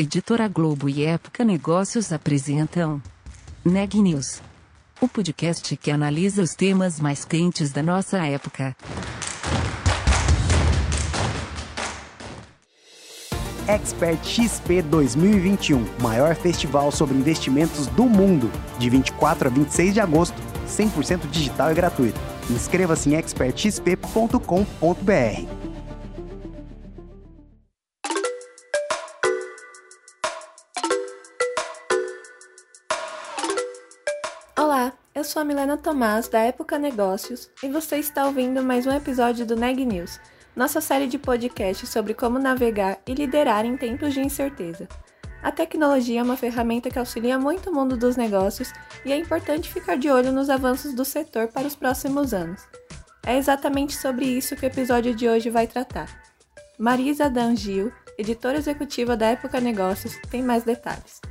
Editora Globo e Época Negócios apresentam Neg News, o podcast que analisa os temas mais quentes da nossa época. Expert XP 2021, maior festival sobre investimentos do mundo, de 24 a 26 de agosto, 100% digital e gratuito. Inscreva-se em expertxp.com.br. Olá, eu sou a Milena Tomás, da Época Negócios, e você está ouvindo mais um episódio do Neg News, nossa série de podcasts sobre como navegar e liderar em tempos de incerteza. A tecnologia é uma ferramenta que auxilia muito o mundo dos negócios e é importante ficar de olho nos avanços do setor para os próximos anos. É exatamente sobre isso que o episódio de hoje vai tratar. Marisa Dangil, editora executiva da Época Negócios, tem mais detalhes.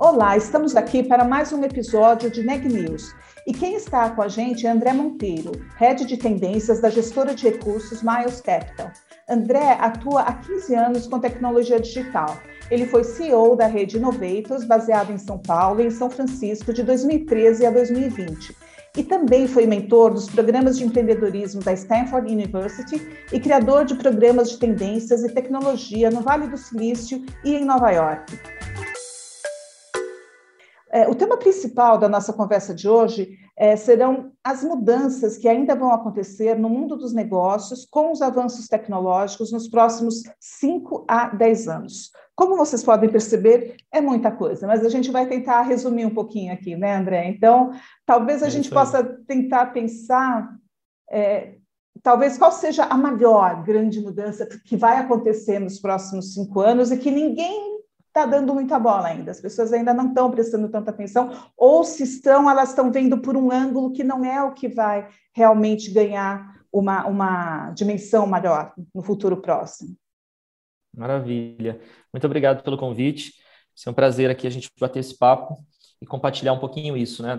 Olá, estamos aqui para mais um episódio de Neg News. E quem está com a gente é André Monteiro, head de tendências da gestora de recursos Miles Capital. André atua há 15 anos com tecnologia digital. Ele foi CEO da rede Innovators, baseada em São Paulo e em São Francisco, de 2013 a 2020. E também foi mentor dos programas de empreendedorismo da Stanford University e criador de programas de tendências e tecnologia no Vale do Silício e em Nova York. É, o tema principal da nossa conversa de hoje é, serão as mudanças que ainda vão acontecer no mundo dos negócios com os avanços tecnológicos nos próximos 5 a 10 anos. Como vocês podem perceber, é muita coisa, mas a gente vai tentar resumir um pouquinho aqui, né, André? Então, talvez a é gente possa tentar pensar, é, talvez qual seja a maior grande mudança que vai acontecer nos próximos cinco anos e que ninguém está dando muita bola ainda. As pessoas ainda não estão prestando tanta atenção, ou se estão, elas estão vendo por um ângulo que não é o que vai realmente ganhar uma, uma dimensão maior no futuro próximo. Maravilha. Muito obrigado pelo convite. É um prazer aqui a gente bater esse papo e compartilhar um pouquinho isso, né?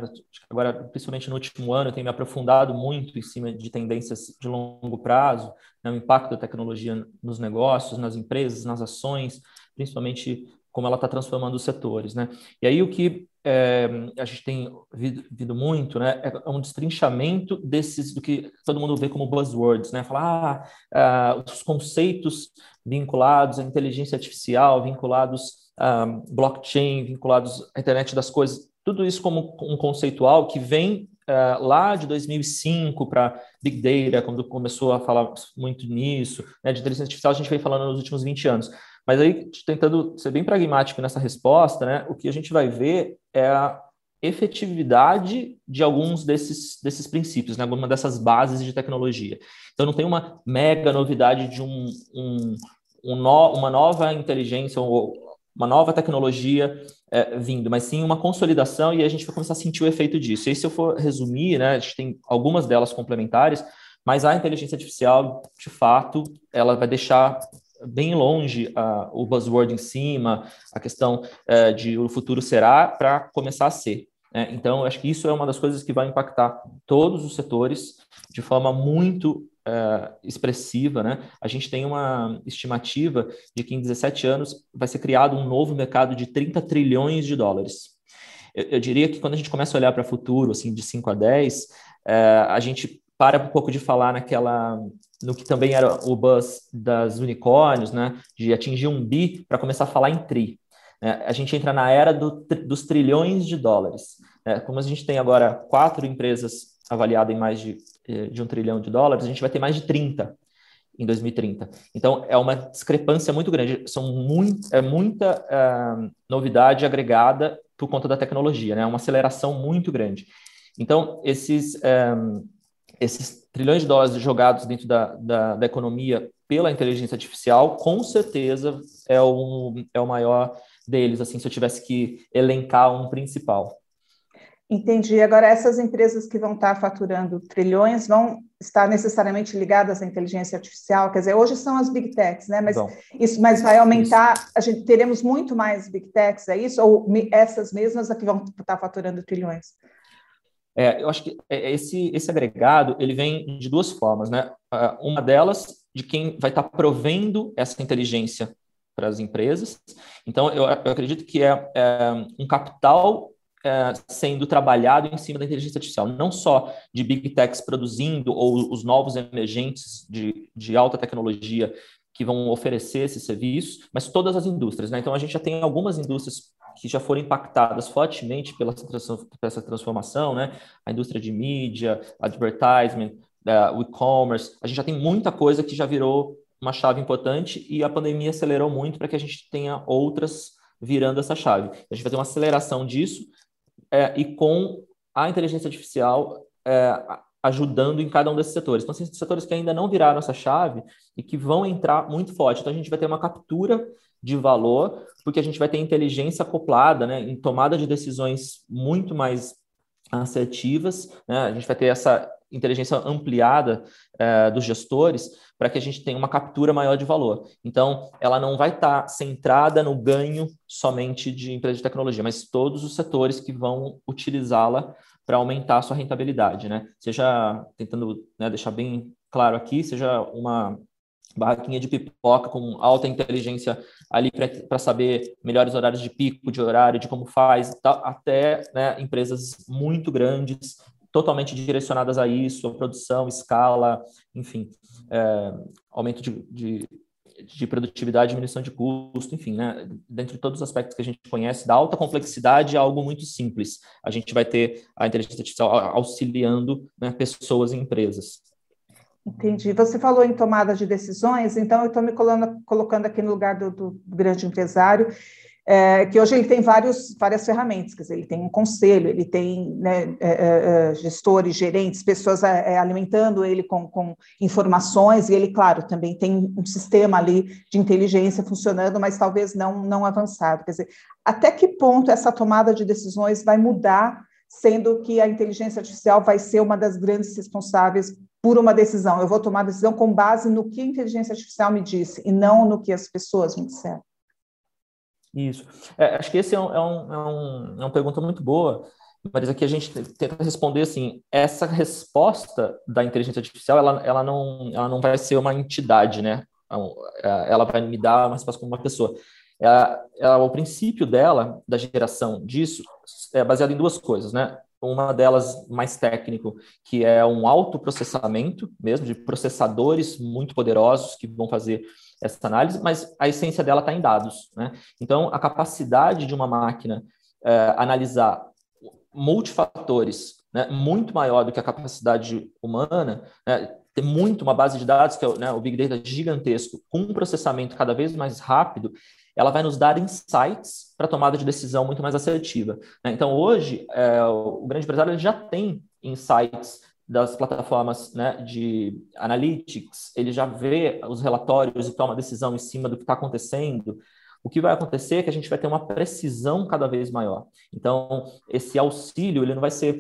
Agora, principalmente no último ano, eu tenho me aprofundado muito em cima de tendências de longo prazo, né? o impacto da tecnologia nos negócios, nas empresas, nas ações, principalmente como ela está transformando os setores, né? E aí o que é, a gente tem visto muito, né, é um destrinchamento desses do que todo mundo vê como buzzwords, né? Falar ah, ah, os conceitos vinculados à inteligência artificial, vinculados a blockchain, vinculados à internet das coisas, tudo isso como um conceitual que vem uh, lá de 2005 para Big Data, quando começou a falar muito nisso, né, de inteligência artificial, a gente vem falando nos últimos 20 anos. Mas aí, tentando ser bem pragmático nessa resposta, né, o que a gente vai ver é a efetividade de alguns desses, desses princípios, né, alguma dessas bases de tecnologia. Então, não tem uma mega novidade de um, um, um no, uma nova inteligência ou uma nova tecnologia é, vindo, mas sim uma consolidação e a gente vai começar a sentir o efeito disso. E se eu for resumir, né, a gente tem algumas delas complementares, mas a inteligência artificial, de fato, ela vai deixar bem longe o buzzword em cima, a questão uh, de o futuro será para começar a ser. Né? Então, acho que isso é uma das coisas que vai impactar todos os setores de forma muito uh, expressiva. Né? A gente tem uma estimativa de que em 17 anos vai ser criado um novo mercado de 30 trilhões de dólares. Eu, eu diria que quando a gente começa a olhar para o futuro, assim, de 5 a 10, eh, a gente para um pouco de falar naquela no que também era o buzz das unicórnios, né, de atingir um bi para começar a falar em tri. Né? A gente entra na era do, dos trilhões de dólares. Né? Como a gente tem agora quatro empresas avaliadas em mais de, eh, de um trilhão de dólares, a gente vai ter mais de 30 em 2030. Então, é uma discrepância muito grande. São muito, é muita uh, novidade agregada por conta da tecnologia, né? É uma aceleração muito grande. Então, esses, um, eh, esses trilhões de dólares jogados dentro da, da, da economia pela inteligência artificial, com certeza é o, é o maior deles, assim, se eu tivesse que elencar um principal. Entendi. Agora, essas empresas que vão estar faturando trilhões vão estar necessariamente ligadas à inteligência artificial? Quer dizer, hoje são as big techs, né? Mas, isso, mas vai aumentar, isso. a gente teremos muito mais big techs, é isso? Ou essas mesmas é que vão estar faturando trilhões? É, eu acho que é, é, esse, esse agregado ele vem de duas formas, né? Uma delas de quem vai estar provendo essa inteligência para as empresas. Então, eu, eu acredito que é, é um capital é, sendo trabalhado em cima da inteligência artificial, não só de big techs produzindo ou os novos emergentes de, de alta tecnologia que vão oferecer esse serviço, mas todas as indústrias. Né? Então, a gente já tem algumas indústrias que já foram impactadas fortemente pela essa transformação, né? A indústria de mídia, advertisement, uh, o e-commerce, a gente já tem muita coisa que já virou uma chave importante e a pandemia acelerou muito para que a gente tenha outras virando essa chave. A gente vai ter uma aceleração disso é, e com a inteligência artificial é, ajudando em cada um desses setores. Então, são setores que ainda não viraram essa chave e que vão entrar muito forte. Então, a gente vai ter uma captura de valor, porque a gente vai ter inteligência acoplada, né, em tomada de decisões muito mais assertivas, né, a gente vai ter essa inteligência ampliada é, dos gestores para que a gente tenha uma captura maior de valor. Então, ela não vai estar tá centrada no ganho somente de empresas de tecnologia, mas todos os setores que vão utilizá-la para aumentar a sua rentabilidade, né? Seja tentando né, deixar bem claro aqui, seja uma barraquinha de pipoca com alta inteligência ali para saber melhores horários de pico, de horário, de como faz, até né, empresas muito grandes totalmente direcionadas a isso, a produção, escala, enfim, é, aumento de, de, de, produtividade, diminuição de custo, enfim, né, dentro de todos os aspectos que a gente conhece, da alta complexidade a algo muito simples. A gente vai ter a inteligência artificial auxiliando né, pessoas e empresas. Entendi. Você falou em tomada de decisões, então eu estou me colocando, colocando aqui no lugar do, do grande empresário é, que hoje ele tem vários, várias ferramentas, quer dizer, ele tem um conselho, ele tem né, é, é, é gestores, gerentes, pessoas é, é, alimentando ele com, com, informações, e ele, claro, também tem um sistema ali de inteligência funcionando, mas talvez não, não avançado. Quer dizer, até que ponto essa tomada de decisões vai mudar, sendo que a inteligência artificial vai ser uma das grandes responsáveis por uma decisão? Eu vou tomar decisão com base no que a inteligência artificial me disse, e não no que as pessoas me disseram. Isso. É, acho que esse é, um, é, um, é, é uma pergunta muito boa, mas aqui a gente tenta responder assim, essa resposta da inteligência artificial, ela, ela, não, ela não vai ser uma entidade, né? Então, é, ela vai me dar uma resposta como uma pessoa. O princípio dela, da geração disso, é baseado em duas coisas, né? Uma delas mais técnico, que é um autoprocessamento mesmo, de processadores muito poderosos que vão fazer essa análise, mas a essência dela está em dados. Né? Então, a capacidade de uma máquina é, analisar multifatores né, muito maior do que a capacidade humana, né, ter muito uma base de dados, que é né, o Big Data gigantesco, com um processamento cada vez mais rápido, ela vai nos dar insights para tomada de decisão muito mais assertiva. Né? Então, hoje, é, o grande empresário já tem insights das plataformas né, de analytics, ele já vê os relatórios e toma decisão em cima do que está acontecendo. O que vai acontecer é que a gente vai ter uma precisão cada vez maior. Então, esse auxílio ele não vai ser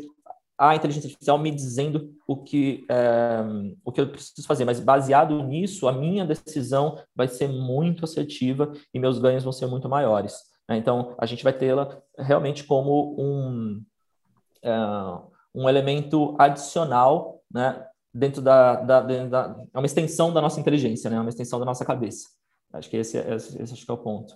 a inteligência artificial me dizendo o que, é, o que eu preciso fazer, mas baseado nisso, a minha decisão vai ser muito assertiva e meus ganhos vão ser muito maiores. Né? Então, a gente vai tê-la realmente como um, é, um elemento adicional, né, dentro da, da, da, é uma extensão da nossa inteligência, né, é uma extensão da nossa cabeça. Acho que esse, esse, esse acho que é o ponto.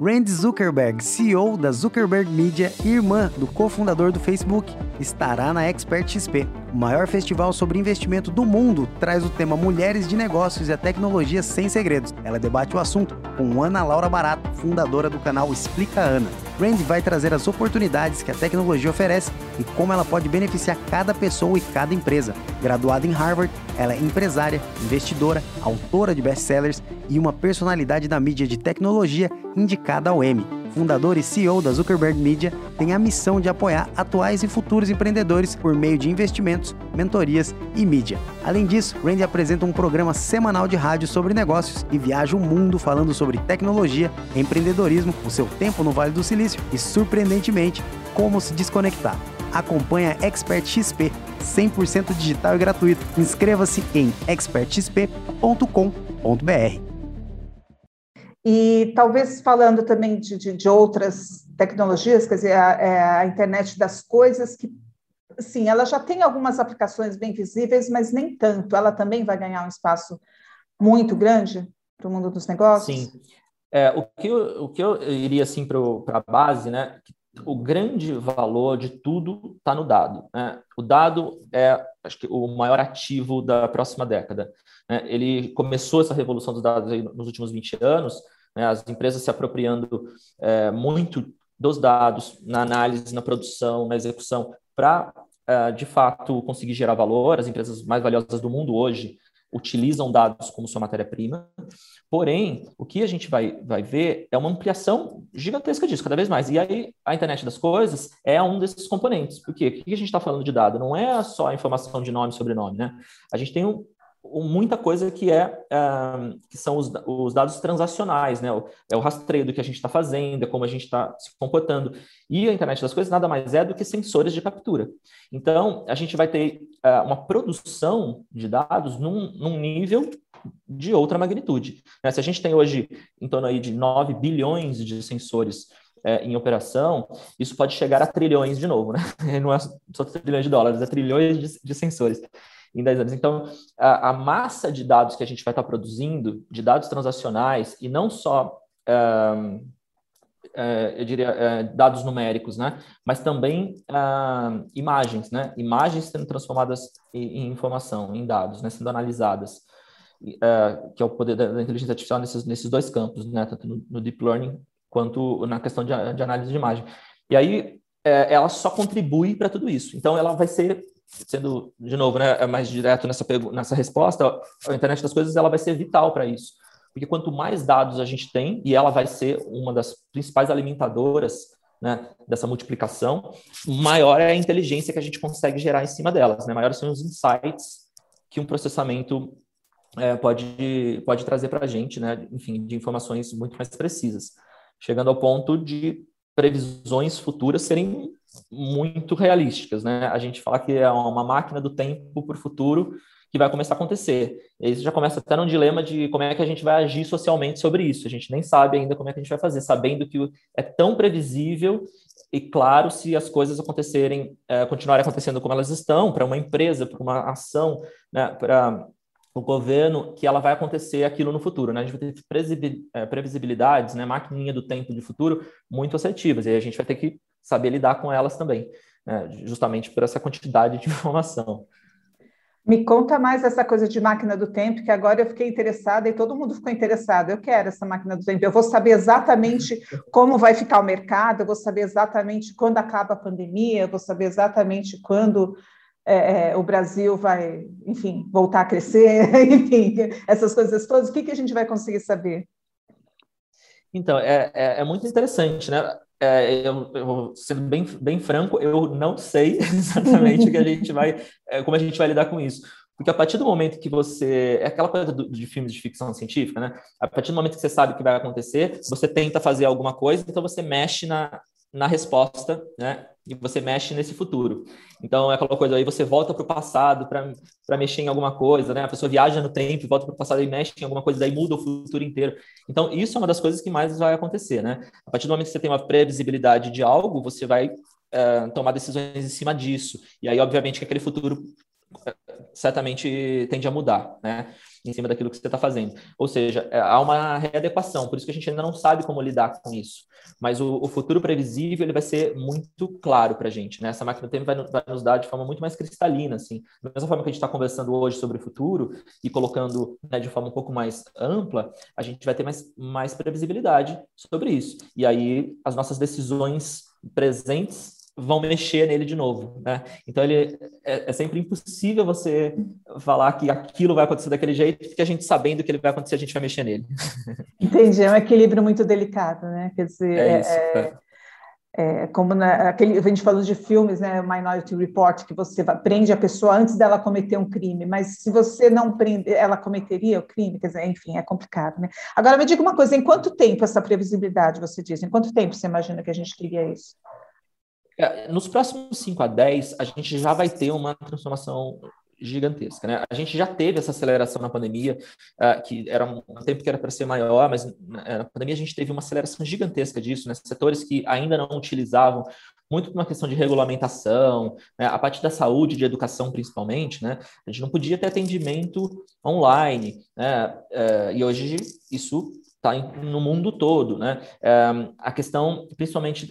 Randy Zuckerberg, CEO da Zuckerberg Media e irmã do cofundador do Facebook, estará na Expert XP. O maior festival sobre investimento do mundo traz o tema Mulheres de Negócios e a Tecnologia Sem Segredos. Ela debate o assunto com Ana Laura Barato, fundadora do canal Explica Ana. Randy vai trazer as oportunidades que a tecnologia oferece e como ela pode beneficiar cada pessoa e cada empresa. Graduada em Harvard, ela é empresária, investidora, autora de best-sellers e uma personalidade da mídia de tecnologia indicada ao Emmy fundador e CEO da Zuckerberg Media, tem a missão de apoiar atuais e futuros empreendedores por meio de investimentos, mentorias e mídia. Além disso, Randy apresenta um programa semanal de rádio sobre negócios e viaja o mundo falando sobre tecnologia, empreendedorismo, o seu tempo no Vale do Silício e, surpreendentemente, como se desconectar. Acompanhe a Expert XP, 100% digital e gratuito. Inscreva-se em expertxp.com.br. E talvez falando também de, de, de outras tecnologias, quer dizer, a, é a, internet das coisas, que, sim, ela já tem algumas aplicações bem visíveis, mas nem tanto. Ela também vai ganhar um espaço muito grande? para o mundo dos negócios? Sim. É, o, que eu, o que eu iria assim para a base, né? O grande valor de tudo está no dado. Né? O dado é, acho que, o maior ativo da próxima década. Né? Ele começou essa revolução dos dados nos últimos 20 anos, né? as empresas se apropriando é, muito dos dados na análise, na produção, na execução, para, é, de fato, conseguir gerar valor. As empresas mais valiosas do mundo hoje utilizam dados como sua matéria-prima. Porém, o que a gente vai, vai ver é uma ampliação gigantesca disso, cada vez mais. E aí, a internet das coisas é um desses componentes. Por quê? O que a gente está falando de dado? Não é só a informação de nome e sobrenome, né? A gente tem um, muita coisa que é uh, que são os, os, dados transacionais, né? É o rastreio do que a gente está fazendo, é como a gente está se comportando. E a internet das coisas nada mais é do que sensores de captura. Então, a gente vai ter uh, uma produção de dados num, num nível de outra magnitude. Né? Se a gente tem hoje em torno aí de 9 bilhões de sensores é, em operação, isso pode chegar a trilhões de novo, né? Não é só trilhões de dólares, é trilhões de, de sensores em 10 anos. Então, a, a, massa de dados que a gente vai estar produzindo, de dados transacionais, e não só, é, é, eu diria, é, dados numéricos, né? Mas também imagens, né? Imagens sendo transformadas em, em, informação, em dados, né? Sendo analisadas. que é o poder da, da, inteligência artificial nesses, nesses dois campos, né? Tanto no, no deep learning quanto na questão de, de análise de imagem. E aí, ela só contribui para tudo isso. Então, ela vai ser sendo, de novo, né, é mais direto nessa, nessa resposta, a internet das coisas ela vai ser vital para isso. Porque quanto mais dados a gente tem, e ela vai ser uma das principais alimentadoras né, dessa multiplicação, maior é a inteligência que a gente consegue gerar em cima delas, né? maiores são os insights que um processamento é, pode, pode trazer para a gente, né? enfim, de informações muito mais precisas, chegando ao ponto de previsões futuras serem muito realísticas, né? A gente fala que é uma máquina do tempo para o futuro que vai começar a acontecer. E você já começa até num dilema de como é que a gente vai agir socialmente sobre isso. A gente nem sabe ainda como é que a gente vai fazer, sabendo que é tão previsível e claro se as coisas acontecerem, é, continuarem acontecendo como elas estão, para uma empresa, para uma ação, né, para o governo, que ela vai acontecer aquilo no futuro. Né? A gente vai ter é, previsibilidades, né, maquininha do tempo de futuro muito assertivas, e a gente vai ter que saber lidar com elas também, né? justamente por essa quantidade de informação. Me conta mais essa coisa de máquina do tempo, que agora eu fiquei interessada e todo mundo ficou interessado. Eu quero essa máquina do tempo. Eu vou saber exatamente como vai ficar o mercado, eu vou saber exatamente quando acaba a pandemia, eu vou saber exatamente quando é, é o Brasil vai, enfim, voltar a crescer, enfim, essas coisas todas. O que, que a gente vai conseguir saber? Então, é, é, é muito interessante, né? É, eu, eu, sendo bem, bem franco, eu não sei exatamente o que a gente vai, é, como a gente vai lidar com isso. Porque a partir do momento que você. É aquela coisa do, de filmes de ficção científica, né? A partir do momento que você sabe o que vai acontecer, você tenta fazer alguma coisa, então você mexe na, na resposta, né? E você mexe nesse futuro. Então, é aquela coisa aí, você volta para o passado para mexer em alguma coisa, né? A pessoa viaja no tempo, volta para o passado e mexe em alguma coisa, daí muda o futuro inteiro. Então, isso é uma das coisas que mais vai acontecer, né? A partir do momento que você tem uma previsibilidade de algo, você vai é, tomar decisões em cima disso. E aí, obviamente, que aquele futuro certamente tende a mudar, né? em cima daquilo que você está fazendo. Ou seja, é, há uma readequação, por isso que a gente ainda não sabe como lidar com isso. Mas o, o futuro previsível ele vai ser muito claro para a gente. Né? Essa máquina do tempo vai, vai, nos dar de forma muito mais cristalina. Assim. Da mesma forma que a gente está conversando hoje sobre o futuro e colocando né, de forma um pouco mais ampla, a gente vai ter mais, mais previsibilidade sobre isso. E aí as nossas decisões presentes vão mexer nele de novo, né? Então ele é, é, sempre impossível você falar que aquilo vai acontecer daquele jeito, porque a gente sabendo que ele vai acontecer, a gente vai mexer nele. Entendi, é um equilíbrio muito delicado, né? Quer dizer, é, isso, é, é, é como na, aquele, a gente falou de filmes, né? Minority Report, que você prende a pessoa antes dela cometer um crime, mas se você não prende, ela cometeria o crime, quer dizer, enfim, é complicado, né? Agora me diga uma coisa, em quanto tempo essa previsibilidade você diz? Em quanto tempo você imagina que a gente queria isso? É, nos próximos 5 a 10, a gente já vai ter uma transformação gigantesca. Né? A gente já teve essa aceleração na pandemia, uh, que era um tempo que era para ser maior, mas na pandemia a gente teve uma aceleração gigantesca disso, né? setores que ainda não utilizavam muito por uma questão de regulamentação, né? a partir da saúde, de educação principalmente, né? a gente não podia ter atendimento online, né? Uh, e hoje isso está no mundo todo, né? Uh, a questão, principalmente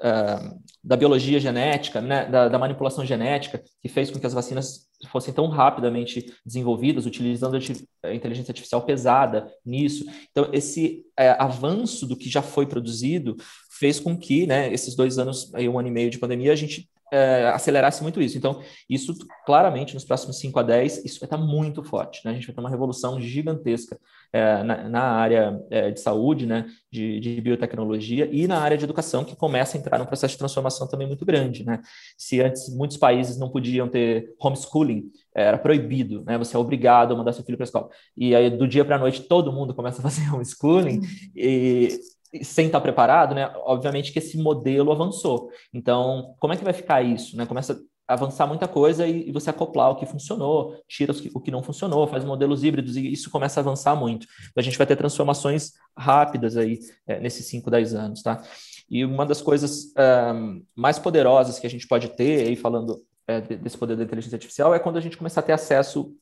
uh, da biologia genética, né, da, da, manipulação genética, que fez com que as vacinas fossem tão rapidamente desenvolvidas, utilizando a inteligência artificial pesada nisso. Então, esse é, avanço do que já foi produzido fez com que, né, esses dois anos, aí, um ano e meio de pandemia, a gente é, acelerasse muito isso. Então, isso claramente nos próximos 5 a 10, isso vai estar muito forte. Né? A gente vai ter uma revolução gigantesca é, na, na, área é, de saúde, né? De, de, biotecnologia e na área de educação, que começa a entrar num processo de transformação também muito grande. Né? Se antes muitos países não podiam ter homeschooling, era proibido, né? Você é obrigado a mandar seu filho para a escola. E aí, do dia para a noite, todo mundo começa a fazer homeschooling. E sem estar preparado, né? Obviamente que esse modelo avançou. Então, como é que vai ficar isso? Né? Começa a avançar muita coisa e, e você acoplar o que funcionou, tira que, o que não funcionou, faz modelos híbridos e isso começa a avançar muito. Então, a gente vai ter transformações rápidas aí é, nesses 5, 10 anos, tá? E uma das coisas um, mais poderosas que a gente pode ter, aí falando é, desse poder da inteligência artificial, é quando a gente começar a ter acesso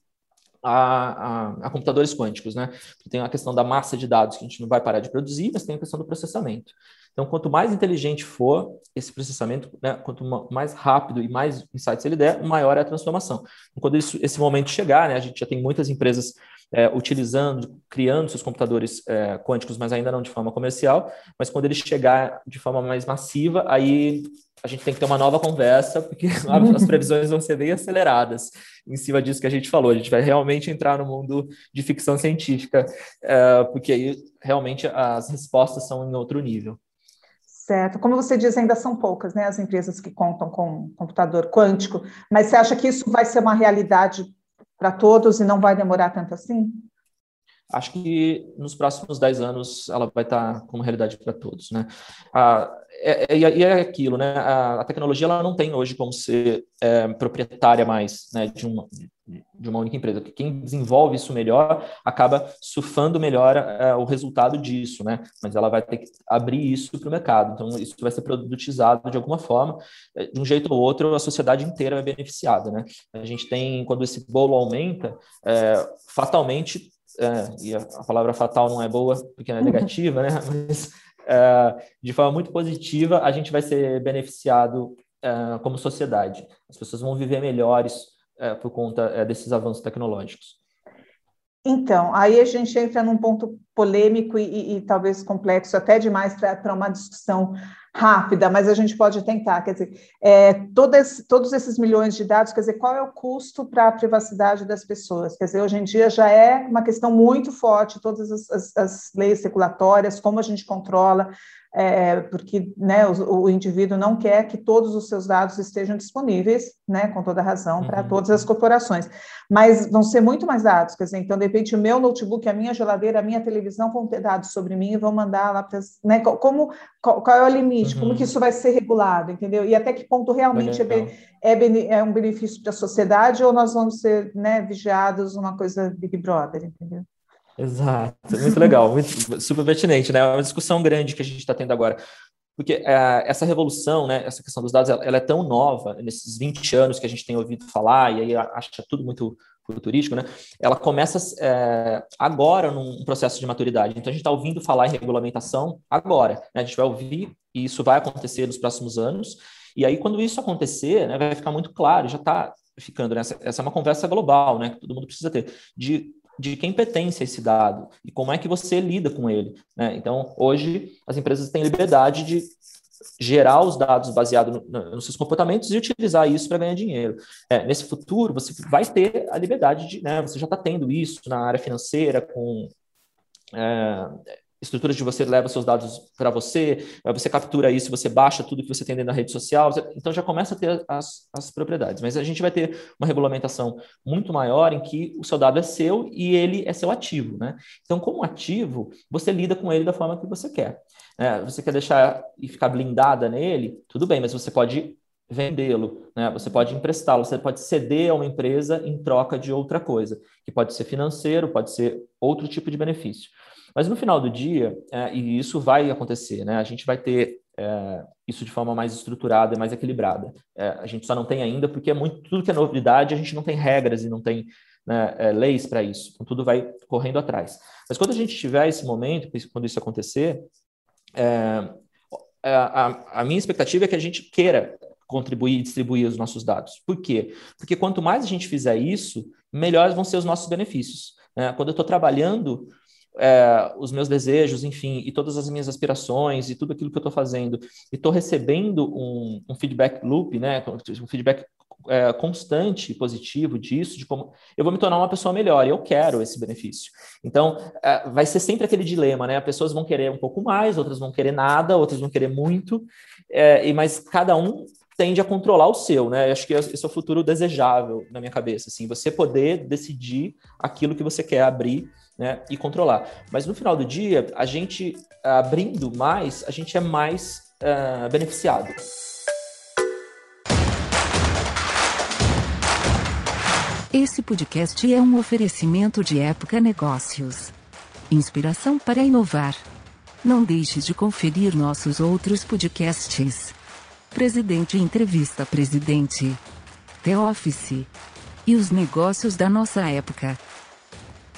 a, a, a, computadores quânticos, né? Tem a questão da massa de dados que a gente não vai parar de produzir, mas tem a questão do processamento. Então, quanto mais inteligente for esse processamento, né, quanto mais rápido e mais insights ele der, maior é a transformação. Quando isso, esse momento chegar, né, a gente já tem muitas empresas é, utilizando, criando seus computadores é, quânticos, mas ainda não de forma comercial, mas quando ele chegar de forma mais massiva, aí a gente tem que ter uma nova conversa, porque as previsões vão ser bem aceleradas em cima disso que a gente falou. A gente vai realmente entrar no mundo de ficção científica, é, porque aí realmente as respostas são em outro nível. Certo. Como você diz, ainda são poucas né, as empresas que contam com computador quântico, mas você acha que isso vai ser uma realidade para todos e não vai demorar tanto assim? Acho que nos próximos 10 anos ela vai estar como realidade para todos, né? Ah, é, é, e é aquilo, né? A, a, tecnologia ela não tem hoje como ser é, proprietária mais né, de, uma, de uma única empresa. Quem desenvolve isso melhor acaba surfando melhor é, o resultado disso, né? Mas ela vai ter que abrir isso para o mercado. Então, isso vai ser produtizado de alguma forma. É, de um jeito ou outro, a sociedade inteira é beneficiada, né? A gente tem, quando esse bolo aumenta, é, fatalmente, e a, palavra fatal não é boa porque é negativa, né? Mas uh, de forma muito positiva, a gente vai ser beneficiado como sociedade. As pessoas vão viver melhores uh, por conta desses avanços tecnológicos. Então, aí a gente entra num ponto polêmico e, e, e talvez complexo até demais para uma discussão rápida, mas a gente pode tentar. Quer dizer, é, todas, todos esses milhões de dados, quer dizer, qual é o custo para a privacidade das pessoas? Quer dizer, hoje em dia já é uma questão muito forte, todas as, as, as leis regulatórias, como a gente controla, é, porque né, o, o, indivíduo não quer que todos os seus dados estejam disponíveis, né, com toda razão, uhum. para todas as corporações. Mas vão ser muito mais dados, quer dizer, então, de repente, o meu notebook, a minha geladeira, a minha televisão vão ter dados sobre mim e vão mandar lá para. Né, como, qual, qual, é o limite? Uhum. Como que isso vai ser regulado, entendeu? E até que ponto realmente é, é, é, um benefício para a sociedade ou nós vamos ser né, vigiados, uma coisa Big Brother, entendeu? Exato, muito legal, muito, super pertinente, né? É uma discussão grande que a gente está tendo agora. Porque é, essa revolução, né, essa questão dos dados, ela, ela, é tão nova, nesses 20 anos que a gente tem ouvido falar, e aí acha tudo muito futurístico, né? Ela começa é, agora num processo de maturidade. Então, a gente está ouvindo falar em regulamentação agora. Né? A gente vai ouvir, e isso vai acontecer nos próximos anos. E aí, quando isso acontecer, né, vai ficar muito claro, já está ficando, né? essa, essa é uma conversa global, né, que todo mundo precisa ter, de de quem pertence a esse dado e como é que você lida com ele. Né? Então, hoje, as empresas têm liberdade de gerar os dados baseados no, nos seus comportamentos e utilizar isso para ganhar dinheiro. É, nesse futuro, você vai ter a liberdade de, né, você já está tendo isso na área financeira com é, estruturas de você leva seus dados para você, você captura isso, você baixa tudo que você tem dentro da rede social, então já começa a ter as, as propriedades. Mas a gente vai ter uma regulamentação muito maior em que o seu dado é seu e ele é seu ativo, né? Então, como ativo, você lida com ele da forma que você quer. É, você quer deixar e ficar blindada nele, tudo bem, mas você pode vendê-lo, né? Você pode emprestá-lo, você pode ceder a uma empresa em troca de outra coisa, que pode ser financeiro, pode ser outro tipo de benefício. Mas no final do dia, é, e isso vai acontecer, né? A gente vai ter é, isso de forma mais estruturada e mais equilibrada. É, a gente só não tem ainda porque é muito tudo que é novidade, a gente não tem regras e não tem né, é, leis para isso. Então tudo vai correndo atrás. Mas quando a gente tiver esse momento, quando isso acontecer, é, é, a, a minha expectativa é que a gente queira contribuir e distribuir os nossos dados. Por quê? Porque quanto mais a gente fizer isso, melhores vão ser os nossos benefícios. Né? Quando eu estou trabalhando é, os meus desejos, enfim, e todas as minhas aspirações e tudo aquilo que eu estou fazendo, e estou recebendo um, um, feedback loop, né, um feedback é, constante positivo disso, de como eu vou me tornar uma pessoa melhor, e eu quero esse benefício. Então, é, vai ser sempre aquele dilema, né? Pessoas vão querer um pouco mais, outras vão querer nada, outras vão querer muito, é, e mas cada um tende a controlar o seu, né? Acho que esse é o futuro desejável na minha cabeça, assim, você poder decidir aquilo que você quer abrir né, e controlar. Mas no final do dia, a gente abrindo mais, a gente é mais uh, beneficiado. Esse podcast é um oferecimento de Época Negócios. Inspiração para inovar. Não deixe de conferir nossos outros podcasts. Presidente Entrevista Presidente. The Office. E os negócios da nossa época.